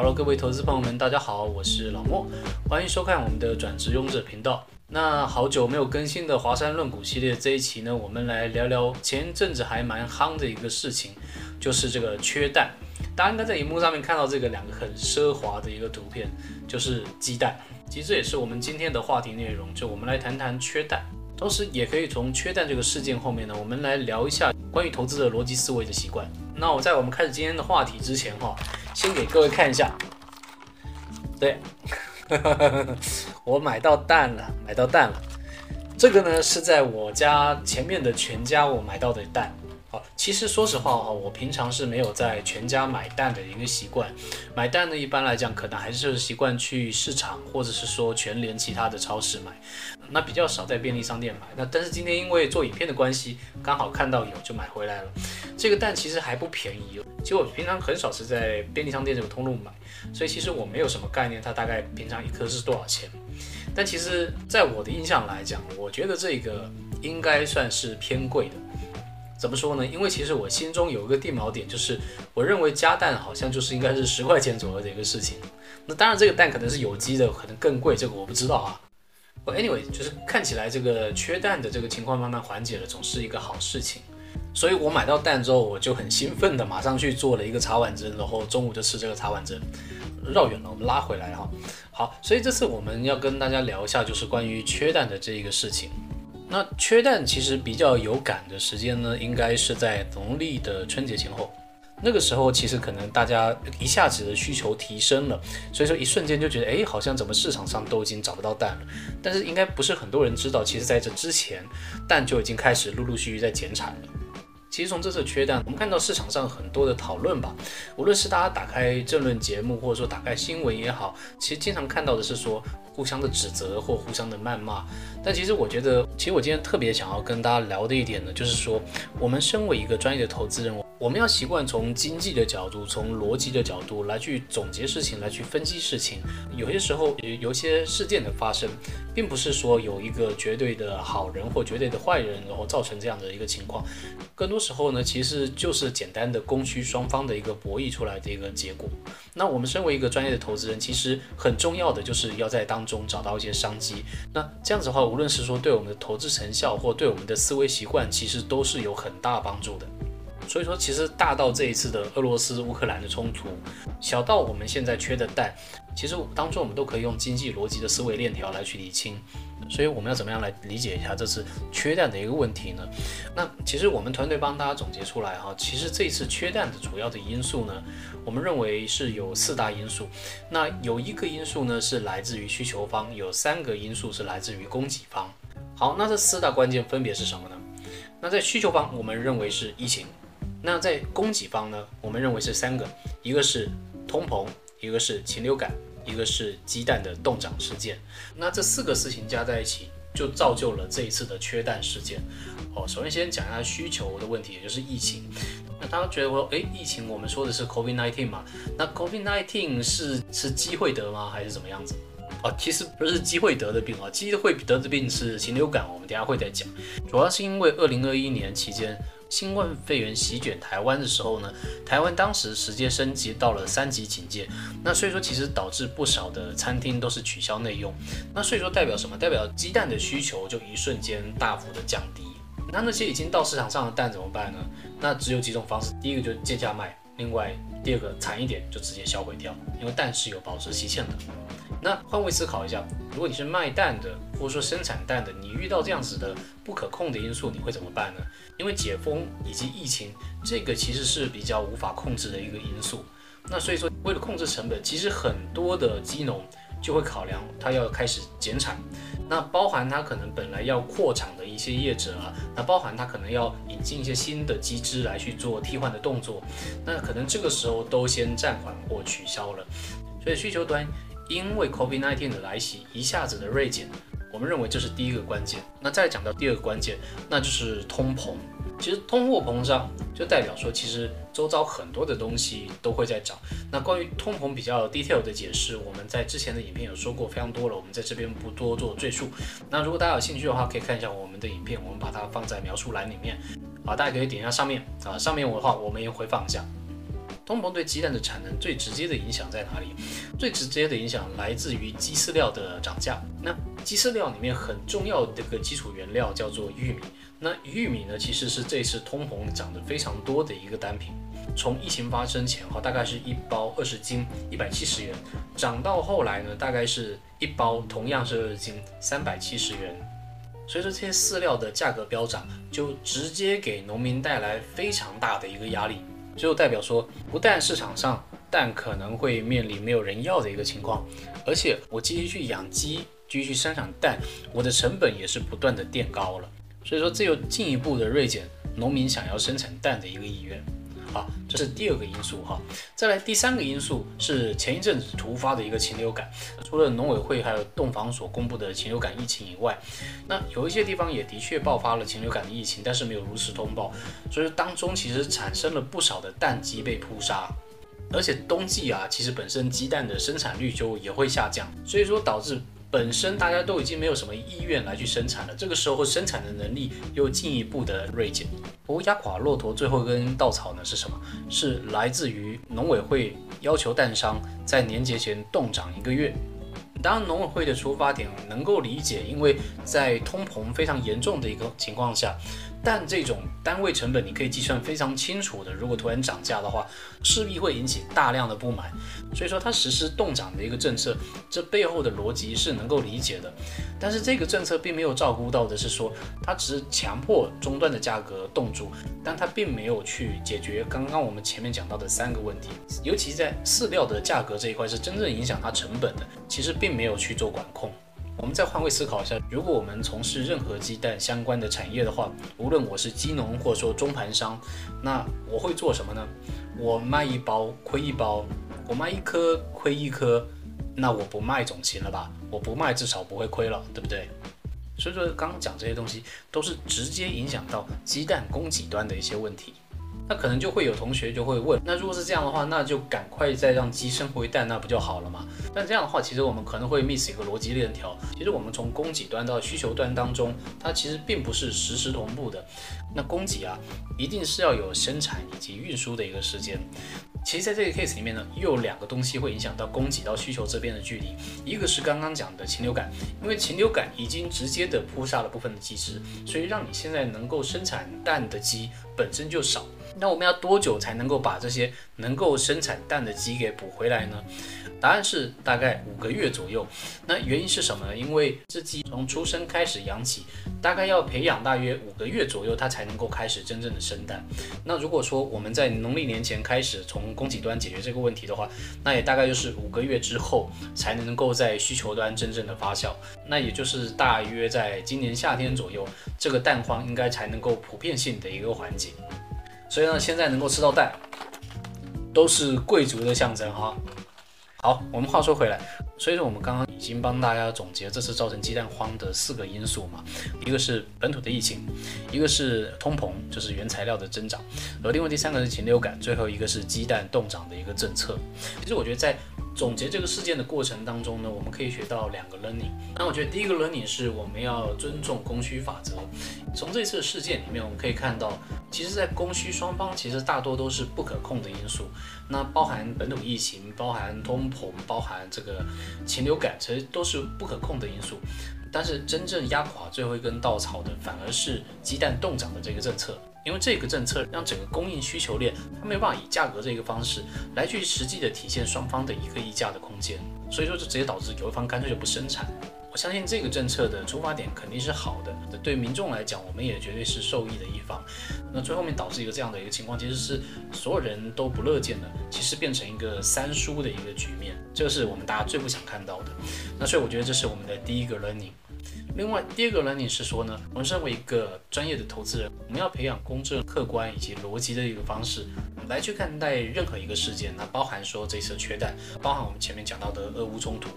好了各位投资朋友们，大家好，我是老莫，欢迎收看我们的转职勇者频道。那好久没有更新的华山论股系列这一期呢，我们来聊聊前一阵子还蛮夯的一个事情，就是这个缺蛋。大家应该在荧幕上面看到这个两个很奢华的一个图片，就是鸡蛋。其实这也是我们今天的话题内容，就我们来谈谈缺蛋，同时也可以从缺蛋这个事件后面呢，我们来聊一下关于投资的逻辑思维的习惯。那我在我们开始今天的话题之前哈，先给各位看一下，对，我买到蛋了，买到蛋了。这个呢是在我家前面的全家我买到的蛋。好，其实说实话哈，我平常是没有在全家买蛋的一个习惯。买蛋呢，一般来讲可能还是习惯去市场或者是说全联其他的超市买，那比较少在便利商店买。那但是今天因为做影片的关系，刚好看到有就买回来了。这个蛋其实还不便宜，其实我平常很少是在便利商店这个通路买，所以其实我没有什么概念，它大概平常一颗是多少钱。但其实在我的印象来讲，我觉得这个应该算是偏贵的。怎么说呢？因为其实我心中有一个定锚点，就是我认为加蛋好像就是应该是十块钱左右的一个事情。那当然，这个蛋可能是有机的，可能更贵，这个我不知道啊。Anyway，就是看起来这个缺蛋的这个情况慢慢缓解了，总是一个好事情。所以我买到蛋之后，我就很兴奋的马上去做了一个茶碗蒸，然后中午就吃这个茶碗蒸。绕远了，我们拉回来哈。好，所以这次我们要跟大家聊一下，就是关于缺蛋的这一个事情。那缺蛋其实比较有感的时间呢，应该是在农历的春节前后。那个时候其实可能大家一下子的需求提升了，所以说一瞬间就觉得，哎，好像怎么市场上都已经找不到蛋了。但是应该不是很多人知道，其实在这之前，蛋就已经开始陆陆续续在减产了。其实从这次缺蛋，我们看到市场上很多的讨论吧，无论是大家打开政论节目，或者说打开新闻也好，其实经常看到的是说。互相的指责或互相的谩骂，但其实我觉得，其实我今天特别想要跟大家聊的一点呢，就是说，我们身为一个专业的投资人，我们要习惯从经济的角度、从逻辑的角度来去总结事情，来去分析事情。有些时候，有有些事件的发生，并不是说有一个绝对的好人或绝对的坏人，然后造成这样的一个情况。更多时候呢，其实就是简单的供需双方的一个博弈出来的一个结果。那我们身为一个专业的投资人，其实很重要的就是要在当中找到一些商机。那这样子的话，无论是说对我们的投资成效，或对我们的思维习惯，其实都是有很大帮助的。所以说，其实大到这一次的俄罗斯乌克兰的冲突，小到我们现在缺的蛋，其实当中我们都可以用经济逻辑的思维链条来去理清。所以我们要怎么样来理解一下这次缺蛋的一个问题呢？那其实我们团队帮大家总结出来哈，其实这一次缺蛋的主要的因素呢，我们认为是有四大因素。那有一个因素呢是来自于需求方，有三个因素是来自于供给方。好，那这四大关键分别是什么呢？那在需求方，我们认为是疫情。那在供给方呢？我们认为是三个，一个是通膨，一个是禽流感，一个是鸡蛋的冻涨事件。那这四个事情加在一起，就造就了这一次的缺蛋事件。哦，首先先讲一下需求的问题，也就是疫情。那大家觉得说，诶，疫情我们说的是 COVID-19 嘛？那 COVID-19 是是鸡会得吗？还是怎么样子？哦，其实不是鸡会得的病啊，鸡会得的病是禽流感，我们等下会再讲。主要是因为二零二一年期间。新冠肺炎席卷台湾的时候呢，台湾当时直接升级到了三级警戒，那所以说其实导致不少的餐厅都是取消内用，那所以说代表什么？代表鸡蛋的需求就一瞬间大幅的降低。那那些已经到市场上的蛋怎么办呢？那只有几种方式，第一个就是贱价卖，另外第二个惨一点就直接销毁掉，因为蛋是有保质期限的。那换位思考一下，如果你是卖蛋的，或者说生产蛋的，你遇到这样子的不可控的因素，你会怎么办呢？因为解封以及疫情，这个其实是比较无法控制的一个因素。那所以说，为了控制成本，其实很多的鸡农就会考量，他要开始减产。那包含他可能本来要扩产的一些业者啊，那包含他可能要引进一些新的机制来去做替换的动作，那可能这个时候都先暂缓或取消了。所以需求端。因为 COVID-19 的来袭，一下子的锐减，我们认为这是第一个关键。那再讲到第二个关键，那就是通膨。其实通货膨胀就代表说，其实周遭很多的东西都会在涨。那关于通膨比较 detail 的解释，我们在之前的影片有说过非常多了，我们在这边不多做赘述。那如果大家有兴趣的话，可以看一下我们的影片，我们把它放在描述栏里面。啊，大家可以点一下上面啊，上面我的话我们也回放一下。通膨对鸡蛋的产能最直接的影响在哪里？最直接的影响来自于鸡饲料的涨价。那鸡饲料里面很重要的一个基础原料叫做玉米。那玉米呢，其实是这次通膨涨得非常多的一个单品。从疫情发生前哈，大概是一包二十斤一百七十元，涨到后来呢，大概是一包同样是二十斤三百七十元。所以说这些饲料的价格飙涨，就直接给农民带来非常大的一个压力。就代表说，不但市场上蛋可能会面临没有人要的一个情况，而且我继续去养鸡，继续去生产蛋，我的成本也是不断的垫高了。所以说，这又进一步的锐减农民想要生产蛋的一个意愿。啊，这是第二个因素哈。再来第三个因素是前一阵子突发的一个禽流感，除了农委会还有冻房所公布的禽流感疫情以外，那有一些地方也的确爆发了禽流感的疫情，但是没有如实通报，所以当中其实产生了不少的蛋鸡被扑杀，而且冬季啊，其实本身鸡蛋的生产率就也会下降，所以说导致。本身大家都已经没有什么意愿来去生产了，这个时候生产的能力又进一步的锐减。不过压垮骆驼最后一根稻草呢是什么？是来自于农委会要求蛋商在年节前冻涨一个月。当然农委会的出发点能够理解，因为在通膨非常严重的一个情况下。但这种单位成本你可以计算非常清楚的，如果突然涨价的话，势必会引起大量的不满。所以说，它实施冻涨的一个政策，这背后的逻辑是能够理解的。但是这个政策并没有照顾到的是说，它只是强迫终端的价格冻住，但它并没有去解决刚刚我们前面讲到的三个问题，尤其在饲料的价格这一块是真正影响它成本的，其实并没有去做管控。我们再换位思考一下，如果我们从事任何鸡蛋相关的产业的话，无论我是鸡农或者说中盘商，那我会做什么呢？我卖一包亏一包，我卖一颗亏一颗，那我不卖总行了吧？我不卖至少不会亏了，对不对？所以说刚刚讲这些东西都是直接影响到鸡蛋供给端的一些问题。那可能就会有同学就会问，那如果是这样的话，那就赶快再让鸡生回蛋，那不就好了吗？但这样的话，其实我们可能会 miss 一个逻辑链条。其实我们从供给端到需求端当中，它其实并不是实时同步的。那供给啊，一定是要有生产以及运输的一个时间。其实，在这个 case 里面呢，又有两个东西会影响到供给到需求这边的距离。一个是刚刚讲的禽流感，因为禽流感已经直接的扑杀了部分的鸡只，所以让你现在能够生产蛋的鸡本身就少。那我们要多久才能够把这些能够生产蛋的鸡给补回来呢？答案是大概五个月左右。那原因是什么呢？因为这鸡从出生开始养起，大概要培养大约五个月左右，它才能够开始真正的生蛋。那如果说我们在农历年前开始从供给端解决这个问题的话，那也大概就是五个月之后才能够在需求端真正的发酵。那也就是大约在今年夏天左右，这个蛋荒应该才能够普遍性的一个缓解。所以呢，现在能够吃到蛋，都是贵族的象征哈。好，我们话说回来，所以说我们刚刚已经帮大家总结这次造成鸡蛋荒的四个因素嘛，一个是本土的疫情，一个是通膨，就是原材料的增长，而另外第三个是禽流感，最后一个是鸡蛋冻涨的一个政策。其实我觉得在总结这个事件的过程当中呢，我们可以学到两个 learning。那我觉得第一个 learning 是我们要尊重供需法则。从这次事件里面，我们可以看到，其实，在供需双方其实大多都是不可控的因素。那包含本土疫情，包含通膨，包含这个禽流感，其实都是不可控的因素。但是真正压垮最后一根稻草的，反而是鸡蛋冻涨的这个政策。因为这个政策让整个供应需求链，它没办法以价格这个方式来去实际的体现双方的一个议价的空间，所以说就直接导致有一方干脆就不生产。我相信这个政策的出发点肯定是好的，对民众来讲，我们也绝对是受益的一方。那最后面导致一个这样的一个情况，其实是所有人都不乐见的，其实变成一个三输的一个局面，这个是我们大家最不想看到的。那所以我觉得这是我们的第一个 learning。另外，第二个呢，你是说呢？我们身为一个专业的投资人，我们要培养公正、客观以及逻辑的一个方式来去看待任何一个事件。那包含说这次缺蛋，包含我们前面讲到的俄乌冲突，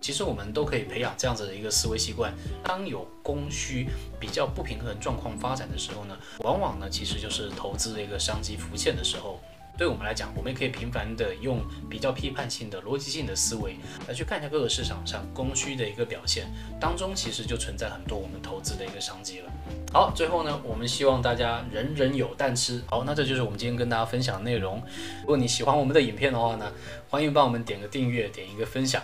其实我们都可以培养这样子的一个思维习惯。当有供需比较不平衡状况发展的时候呢，往往呢其实就是投资的一个商机浮现的时候。对我们来讲，我们也可以频繁的用比较批判性的、逻辑性的思维来去看一下各个市场上供需的一个表现，当中其实就存在很多我们投资的一个商机了。好，最后呢，我们希望大家人人有蛋吃。好，那这就是我们今天跟大家分享的内容。如果你喜欢我们的影片的话呢，欢迎帮我们点个订阅，点一个分享。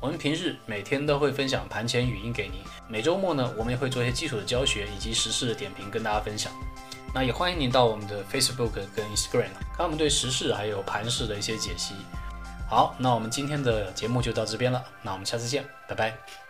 我们平日每天都会分享盘前语音给您，每周末呢，我们也会做一些基础的教学以及时事的点评跟大家分享。那也欢迎您到我们的 Facebook 跟 Instagram 看我们对时事还有盘势的一些解析。好，那我们今天的节目就到这边了，那我们下次见，拜拜。